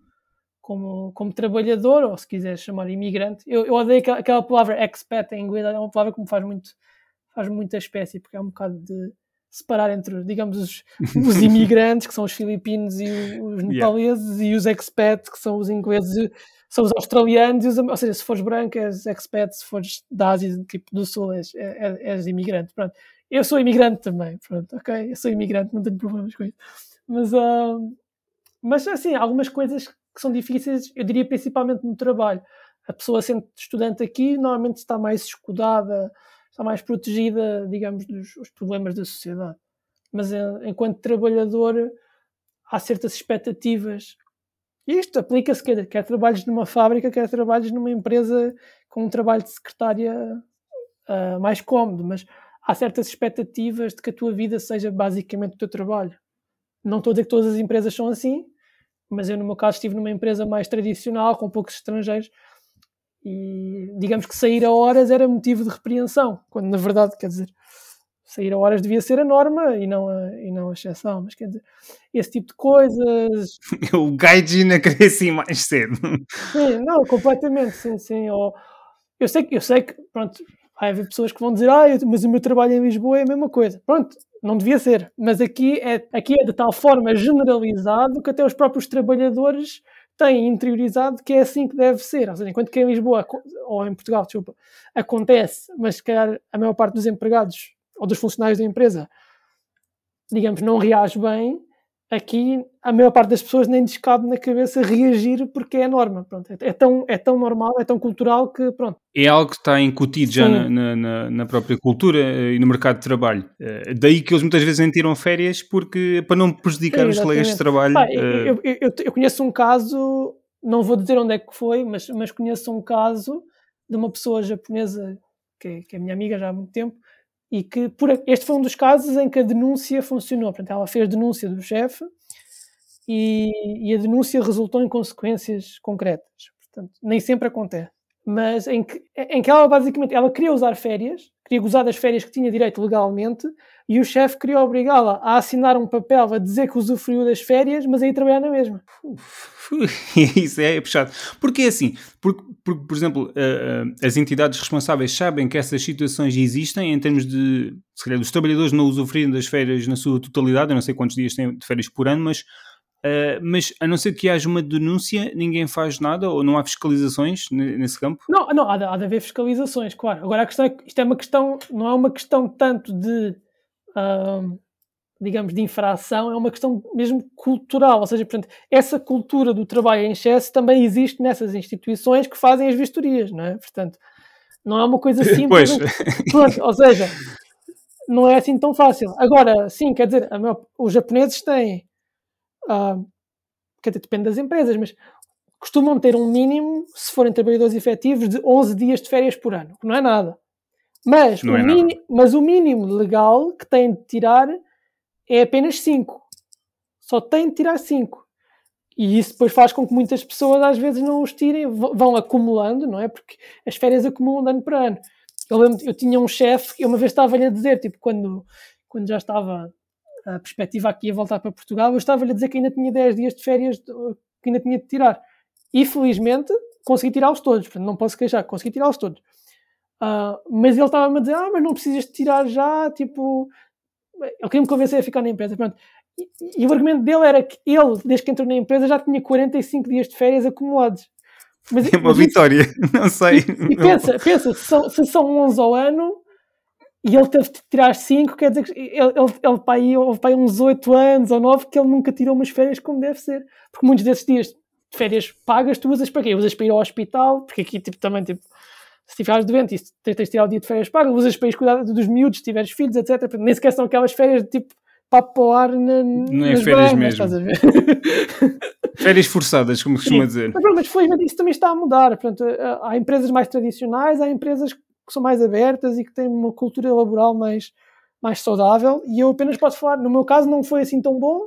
como, como trabalhador, ou se quiser chamar imigrante, eu, eu odeio aquela, aquela palavra expat em inglês, é uma palavra que me faz muito, faz muita espécie, porque é um bocado de separar entre, digamos, os, <laughs> os imigrantes, que são os filipinos e os nepaleses, yeah. e os expats, que são os ingleses, são os australianos, os, ou seja, se fores branco és expat, se fores da Ásia, tipo do Sul, és, és, és imigrante. Pronto. Eu sou imigrante também, pronto, ok? Eu sou imigrante, não tenho problemas com isso. Mas, uh, mas assim, algumas coisas que são difíceis, eu diria principalmente no trabalho. A pessoa sendo estudante aqui, normalmente está mais escudada, está mais protegida, digamos, dos problemas da sociedade. mas uh, enquanto trabalhador há certas expectativas. Isto aplica-se, quer, quer trabalhos numa fábrica, quer trabalhos numa empresa com um trabalho de secretária uh, mais cómodo, mas há certas expectativas de que a tua vida seja basicamente o teu trabalho. Não estou a dizer que todas as empresas são assim, mas eu, no meu caso, estive numa empresa mais tradicional, com poucos estrangeiros, e digamos que sair a horas era motivo de repreensão, quando na verdade, quer dizer, sair a horas devia ser a norma e não a, e não a exceção, mas quer dizer, esse tipo de coisas. <laughs> o gaijin a querer assim mais cedo. Sim, não, completamente, sim, sim. Ou, eu, sei, eu sei que, pronto, vai haver pessoas que vão dizer, ah, mas o meu trabalho em Lisboa é a mesma coisa. Pronto, não devia ser, mas aqui é, aqui é de tal forma generalizado que até os próprios trabalhadores têm interiorizado que é assim que deve ser. Ou seja, enquanto que em Lisboa, ou em Portugal, desculpa, acontece, mas se calhar a maior parte dos empregados ou dos funcionários da empresa, digamos, não reage bem, aqui a maior parte das pessoas nem lhes cabe na cabeça reagir porque é a norma. Pronto, é, é, tão, é tão normal, é tão cultural que pronto. É algo que está incutido já na, na, na, própria cultura eh, e no mercado de trabalho. Eh, daí que eles muitas vezes nem tiram férias porque, para não prejudicar Sim, os colegas de trabalho. Pá, eh, eu, eu, eu, conheço um caso, não vou dizer onde é que foi, mas, mas conheço um caso de uma pessoa japonesa que, é, que é minha amiga já há muito tempo e que por, este foi um dos casos em que a denúncia funcionou. Portanto, ela fez denúncia do chefe e, e, a denúncia resultou em consequências concretas. Portanto, nem sempre acontece. Mas em que, em que ela basicamente ela queria usar férias, queria gozar das férias que tinha direito legalmente, e o chefe queria obrigá-la a assinar um papel a dizer que usufruiu das férias, mas aí trabalhar na mesma. <laughs> Isso é puxado. Porque é assim, porque, porque por exemplo, uh, as entidades responsáveis sabem que essas situações existem em termos de, se calhar, os trabalhadores não usufruírem das férias na sua totalidade, eu não sei quantos dias têm de férias por ano, mas Uh, mas a não ser que haja uma denúncia, ninguém faz nada ou não há fiscalizações nesse campo? Não, não há, de, há de haver fiscalizações, claro. Agora a questão é que isto é uma questão, não é uma questão tanto de, uh, digamos, de infração, é uma questão mesmo cultural. Ou seja, portanto, essa cultura do trabalho em excesso também existe nessas instituições que fazem as vistorias, não é? Portanto, não é uma coisa <laughs> simples. Pronto, ou seja, não é assim tão fácil. Agora, sim, quer dizer, maior, os japoneses têm uh, quer dizer, depende das empresas, mas costumam ter um mínimo, se forem trabalhadores efetivos, de 11 dias de férias por ano, que não é nada. Mas, o, é nada. mas o mínimo legal que têm de tirar é apenas 5. Só têm de tirar 5. E isso depois faz com que muitas pessoas às vezes não os tirem, vão acumulando, não é? Porque as férias acumulam de ano para ano. Eu lembro, eu tinha um chefe, eu uma vez estava-lhe a dizer, tipo, quando, quando já estava a perspectiva aqui a voltar para Portugal, eu estava-lhe a dizer que ainda tinha 10 dias de férias que ainda tinha de tirar. E felizmente consegui tirá-los todos, portanto não posso queixar, consegui tirá-los todos. Uh, mas ele estava-me a dizer, ah, mas não precisas de tirar já, tipo... Ele queria me convencer a ficar na empresa, pronto. E, e, o argumento dele era que ele, desde que entrou na empresa, já tinha 45 dias de férias acumulados. Mas, é uma mas vitória, isso, <laughs> não sei. E, e pensa, pensa se, são, se são 11 ao ano, e ele teve de tirar 5, quer dizer que ele, ele, ele para aí, houve para aí uns 8 anos ou 9 que ele nunca tirou umas férias como deve ser. Porque muitos desses dias de férias pagas tu usas para quê? Usas para ir ao hospital, porque aqui tipo, também tipo, se estiveres doente e tens de tirar o dia de férias pagas, usas para ir cuidar dos miúdos, se tiveres filhos, etc. Porque nem sequer são aquelas férias de tipo papo ao ar na, Não é férias mesmo. <laughs> férias forçadas, como costuma dizer. Mas, mas felizmente isso também está a mudar. Portanto, há empresas mais tradicionais, há empresas que são mais abertas e que têm uma cultura laboral mais, mais saudável. E eu apenas posso falar, no meu caso não foi assim tão bom,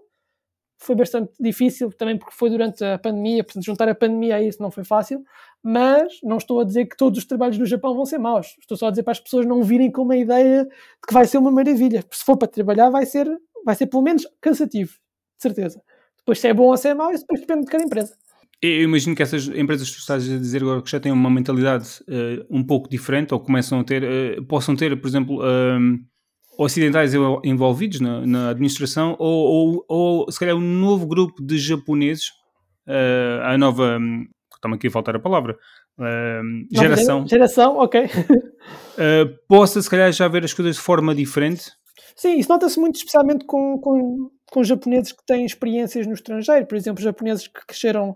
foi bastante difícil também porque foi durante a pandemia, portanto juntar a pandemia a isso não foi fácil, mas não estou a dizer que todos os trabalhos no Japão vão ser maus, estou só a dizer para as pessoas não virem com uma ideia de que vai ser uma maravilha, se for para trabalhar vai ser, vai ser pelo menos cansativo, de certeza. Depois se é bom ou se é mau, isso depois depende de cada empresa. Eu imagino que essas empresas que tu estás a dizer agora que já têm uma mentalidade uh, um pouco diferente ou começam a ter, uh, possam ter, por exemplo, um, ocidentais envolvidos na, na administração ou, ou, ou, se calhar um novo grupo de japoneses, uh, a nova, um, está-me aqui a faltar a palavra, uh, geração. Geração, ok. <laughs> possa se calhar já ver as coisas de forma diferente. Sim, isso nota-se muito especialmente com, com, com japoneses que têm experiências no estrangeiro, por exemplo, japoneses que cresceram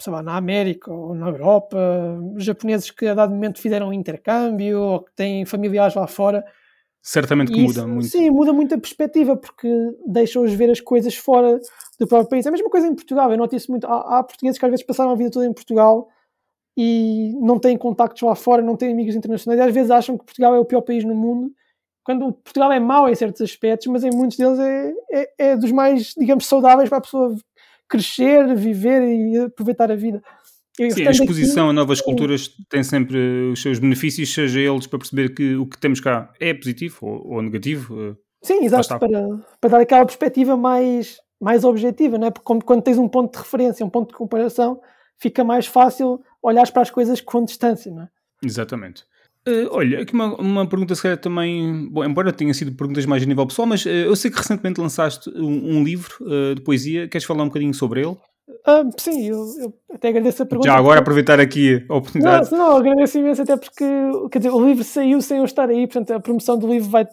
sei lá, na América ou na Europa, japoneses que a dado momento fizeram intercâmbio ou que têm familiares lá fora. Certamente que muda isso, muito. Sim, muda muito a perspectiva, porque deixa-os ver as coisas fora do próprio país. É a mesma coisa em Portugal, eu noto isso muito. Há, há portugueses que às vezes passaram a vida toda em Portugal e não têm contactos lá fora, não têm amigos internacionais, e às vezes acham que Portugal é o pior país no mundo, quando Portugal é mau em certos aspectos, mas em muitos deles é, é, é dos mais, digamos, saudáveis para a pessoa crescer, viver e aproveitar a vida. Eu, Sim, a exposição aqui- a novas culturas tem sempre os seus benefícios, seja eles para perceber que o que temos cá é positivo ou, ou negativo. eh, Sim, exato, para, para dar aquela perspectiva mais, mais objetiva, não é? Porque como- quando tens um ponto de referência, um ponto de comparação, fica mais fácil olhar para as coisas com distância, não é? Exatamente. Eh, olha, aqui uma, uma pergunta se calhar também, bom, embora tenha sido perguntas mais a nível pessoal, mas eh, eu sei que recentemente lançaste um, um livro eh, de poesia, queres falar um bocadinho sobre ele? Ah, sim, eu, eu até agradeço a pergunta. Já agora porque- aproveitar aqui a Não, oportunidade. não, agradeço imenso até porque, quer dizer, o livro saiu sem eu estar aí, portanto a promoção do livro vai,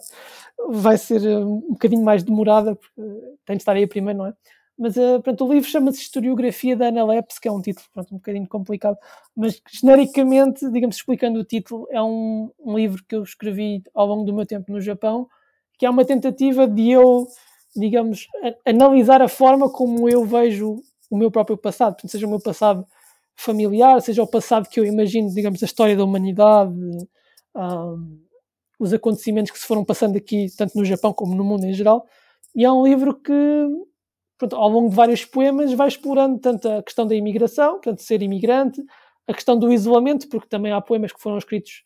vai ser um bocadinho mais demorada, porque tem de estar aí primeiro, não é? Mas, eh, portanto, o livro chama-se Historiografia da Ana que é um título, pronto, um bocadinho complicado, mas genericamente, digamos, explicando o título, é um, um livro que eu escrevi ao longo do meu tempo no Japão, que é uma tentativa de eu, digamos, a- analisar a forma como eu vejo o meu próprio passado, portanto, seja o meu passado familiar, seja o passado que eu imagino, digamos, a história da humanidade, ahm, os acontecimentos que se foram passando aqui, tanto no Japão como no mundo em geral. E é um livro que, pronto, ao longo de vários poemas, vai explorando tanto a questão da imigração, portanto, ser imigrante, a questão do isolamento, porque também há poemas que foram escritos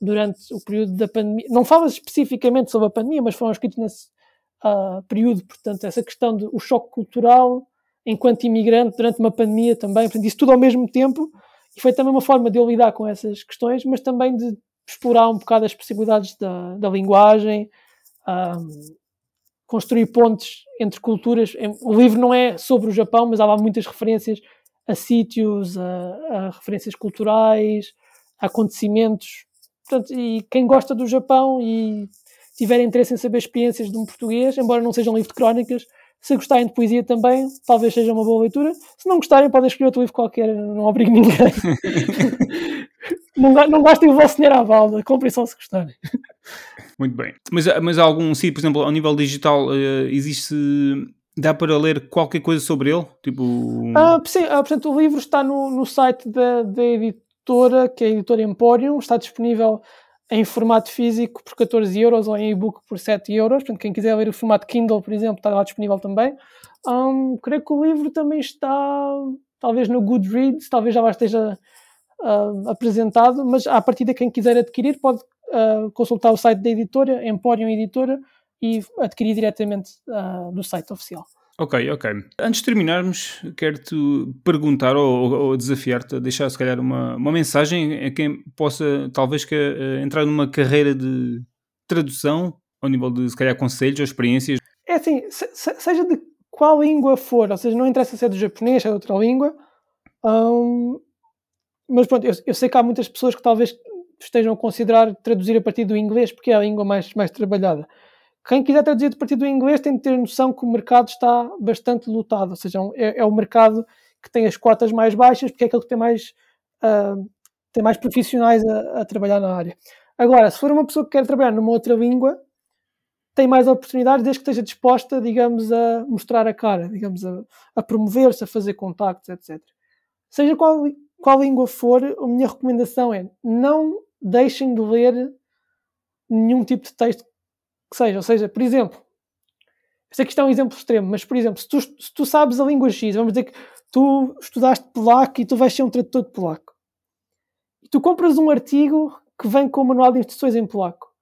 durante o período da pandemia. Não fala especificamente sobre a pandemia, mas foram escritos nesse ah, período, portanto, essa questão do choque cultural enquanto imigrante durante uma pandemia também, portanto, isso tudo ao mesmo tempo, e foi também uma forma de eu lidar com essas questões, mas também de explorar um bocado as possibilidades da, da linguagem, ahm, construir pontes entre culturas. O livro não é sobre o Japão, mas há lá muitas referências a sítios, a, a referências culturais, a acontecimentos. Portanto, e quem gosta do Japão e tiver interesse em saber experiências de um português, embora não seja um livro de crónicas, se gostarem de poesia também, talvez seja uma boa leitura. Se não gostarem, podem escolher outro livro qualquer, não obrigo ninguém. <laughs> não, não gastem o vosso dinheiro à balda, comprem só se gostarem. Muito bem. Mas, mas há algum, sim, por exemplo, ao nível digital, eh, existe. Dá para ler qualquer coisa sobre ele? Tipo. Ah, sim, ah, portanto, o livro está no, no site da, da editora, que é a editora Emporium, está disponível em formato físico por 14 euros ou em e-book por 7 euros. Portanto, quem quiser ler o formato Kindle, por exemplo, está lá disponível também. Ahm, creio que o livro também está, talvez no Goodreads, talvez já lá esteja ah, apresentado, mas a partir de quem quiser adquirir pode ah, consultar o site da editora, Emporium Editora, e adquirir diretamente ah, do site oficial. Ok, ok. Antes de terminarmos, quero-te perguntar ou, ou desafiar-te a deixar, se calhar, uma, uma mensagem a quem possa, talvez, que, eh, entrar numa carreira de tradução, ao nível de, se calhar, conselhos ou experiências. É assim, se- seja de qual língua for, ou seja, não interessa se é do japonês, se é de outra língua, hum, mas pronto, eu, eu sei que há muitas pessoas que talvez estejam a considerar traduzir a partir do inglês, porque é a língua mais, mais trabalhada. Quem quiser traduzir a partir do inglês tem de ter noção que o mercado está bastante lotado, ou seja, é, é o mercado que tem as cotas mais baixas, porque é aquele que tem mais, ah, tem mais profissionais a, a trabalhar na área. Agora, se for uma pessoa que quer trabalhar numa outra língua, tem mais oportunidades desde que esteja disposta, digamos, a mostrar a cara, digamos, a, a promover-se, a fazer contactos, etc. Seja qual, qual língua for, a minha recomendação é não deixem de ler nenhum tipo de texto que seja. Ou seja, por exemplo, eu sei que isto é um exemplo extremo, mas, por exemplo, se tu, se tu sabes a língua X, vamos dizer que tu estudaste polaco e tu vais ser um tradutor de polaco, e tu compras um artigo que vem com o manual de instruções em polaco,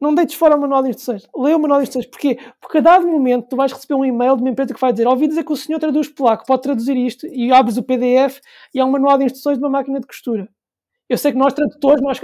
não deites fora o manual de instruções. Lê o manual de instruções. Porquê? Porque a dado momento tu vais receber um e-mail de uma empresa que vai dizer ouvi dizer que o senhor traduz polaco, pode traduzir isto, e abres o PDF e há um manual de instruções de uma máquina de costura. Eu sei que nós tradutores, nós,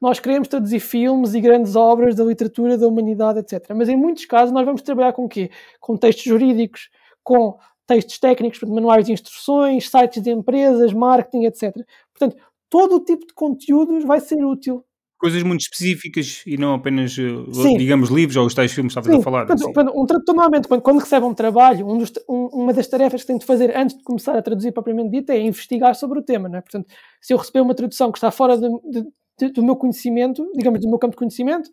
nós queremos traduzir filmes e grandes obras da literatura, da humanidade, etc. Mas em muitos casos nós vamos trabalhar com o quê? Com textos jurídicos, com textos técnicos, manuais de instruções, sites de empresas, marketing, etc. Portanto, todo o tipo de conteúdos vai ser útil Coisas muito específicas e não apenas, Sim. digamos, livros ou os tais filmes que estavas a falar. Portanto, um tradutor, normalmente, quando, quando recebe um trabalho, um dos, um, uma das tarefas que tem de fazer antes de começar a traduzir propriamente dito é investigar sobre o tema. Não é? Portanto, se eu receber uma tradução que está fora de, de, de, do meu conhecimento, digamos, do meu campo de conhecimento,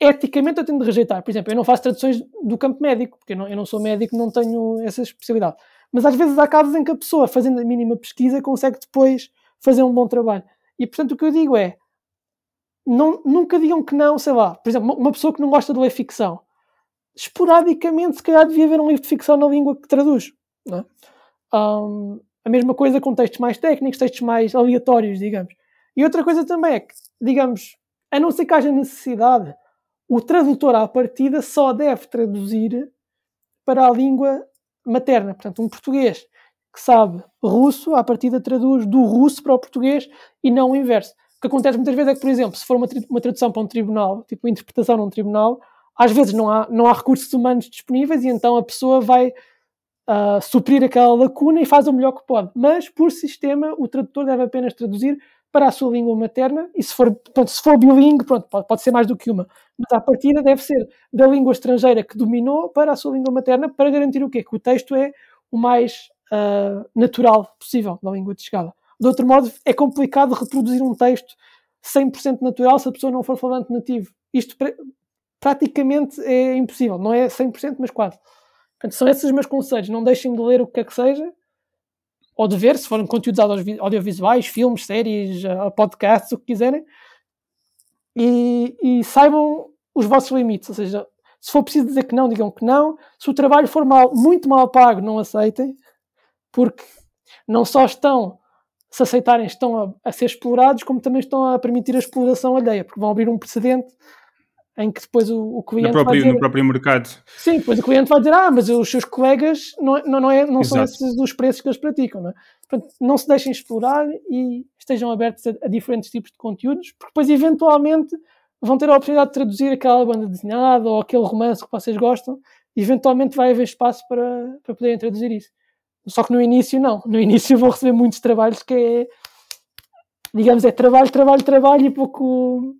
eticamente eu tenho de rejeitar. Por exemplo, eu não faço traduções do campo médico, porque eu não, eu não sou médico, não tenho essa especialidade. Mas às vezes há casos em que a pessoa, fazendo a mínima pesquisa, consegue depois fazer um bom trabalho. E portanto o que eu digo é, não, nunca digam que não, sei lá, por exemplo, uma pessoa que não gosta de ler ficção, esporadicamente se calhar devia haver um livro de ficção na língua que traduz. É? Um, a mesma coisa com textos mais técnicos, textos mais aleatórios, digamos. E outra coisa também é que, digamos, a não ser que haja necessidade, o tradutor à partida só deve traduzir para a língua materna. Portanto, um português que sabe russo, à partida traduz do russo para o português e não o inverso. O que acontece muitas vezes é que, por exemplo, se for uma, uma tradução para um tribunal, tipo interpretação num tribunal, às vezes não há, não há recursos humanos disponíveis e então a pessoa vai uh, suprir aquela lacuna e faz o melhor que pode. Mas, por sistema, o tradutor deve apenas traduzir para a sua língua materna e se for, pronto, se for bilingue, pronto, pode, pode ser mais do que uma, mas à partida deve ser da língua estrangeira que dominou para a sua língua materna para garantir o quê? Que o texto é o mais uh, natural possível da língua de chegada. De outro modo, é complicado reproduzir um texto 100% natural se a pessoa não for falante nativo. Isto praticamente é impossível. Não é 100%, mas quase. Portanto, são esses os meus conselhos. Não deixem de ler o que quer que seja, ou de ver, se forem conteúdos audiovisuais, filmes, séries, uh, podcasts, o que quiserem, e, e, saibam os vossos limites. Ou seja, se for preciso dizer que não, digam que não. Se o trabalho for mal, muito mal pago, não aceitem, porque não só estão, se aceitarem, estão a, a ser explorados, como também estão a permitir a exploração alheia, porque vão abrir um precedente em que depois o, o cliente no próprio, dizer, no próprio mercado. Sim, depois o cliente vai dizer, ah, mas os seus colegas não, não, não, é, não são esses os preços que eles praticam. Não, é? Portanto, não se deixem explorar e estejam abertos a, a, diferentes tipos de conteúdos, porque depois eventualmente vão ter a oportunidade de traduzir aquela banda desenhada ou aquele romance que vocês gostam e eventualmente vai haver espaço para, para poderem traduzir isso. Só que no início não. No início <laughs> vão receber muitos trabalhos que é, digamos, é trabalho, trabalho, trabalho e pouco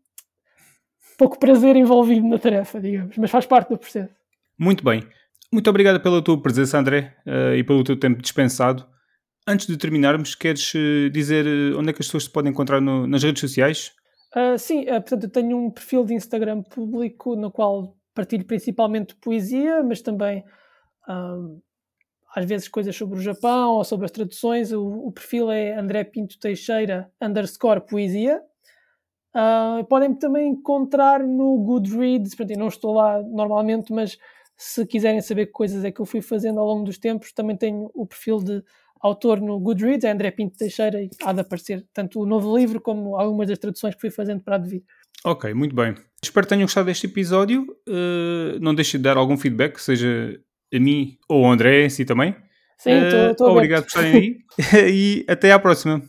pouco prazer envolvido na tarefa, digamos, mas faz parte do processo. Muito bem. Muito obrigado pela tua presença, André, uh, e pelo teu tempo dispensado. Antes de terminarmos, queres uh, dizer uh, onde é que as pessoas te podem encontrar no, nas redes sociais? sim, portanto, eu tenho um perfil de Instagram público no qual partilho principalmente poesia, mas também às vezes coisas sobre o Japão ou sobre as traduções. O, o perfil é André Pinto Teixeira underscore poesia. Uh, podem também encontrar no Goodreads, pronto, eu não estou lá normalmente, mas se quiserem saber que coisas é que eu fui fazendo ao longo dos tempos, também tenho o perfil de autor no Goodreads, é André Pinto Teixeira, e há de aparecer tanto o novo livro como algumas das traduções que fui fazendo para a devido. Ok, muito bem. Espero que tenham gostado deste episódio. Uh, não deixe de dar algum feedback, seja a mim ou ao André, em si também. Sim, estou uh, Obrigado por estarem aí <laughs> e até à próxima.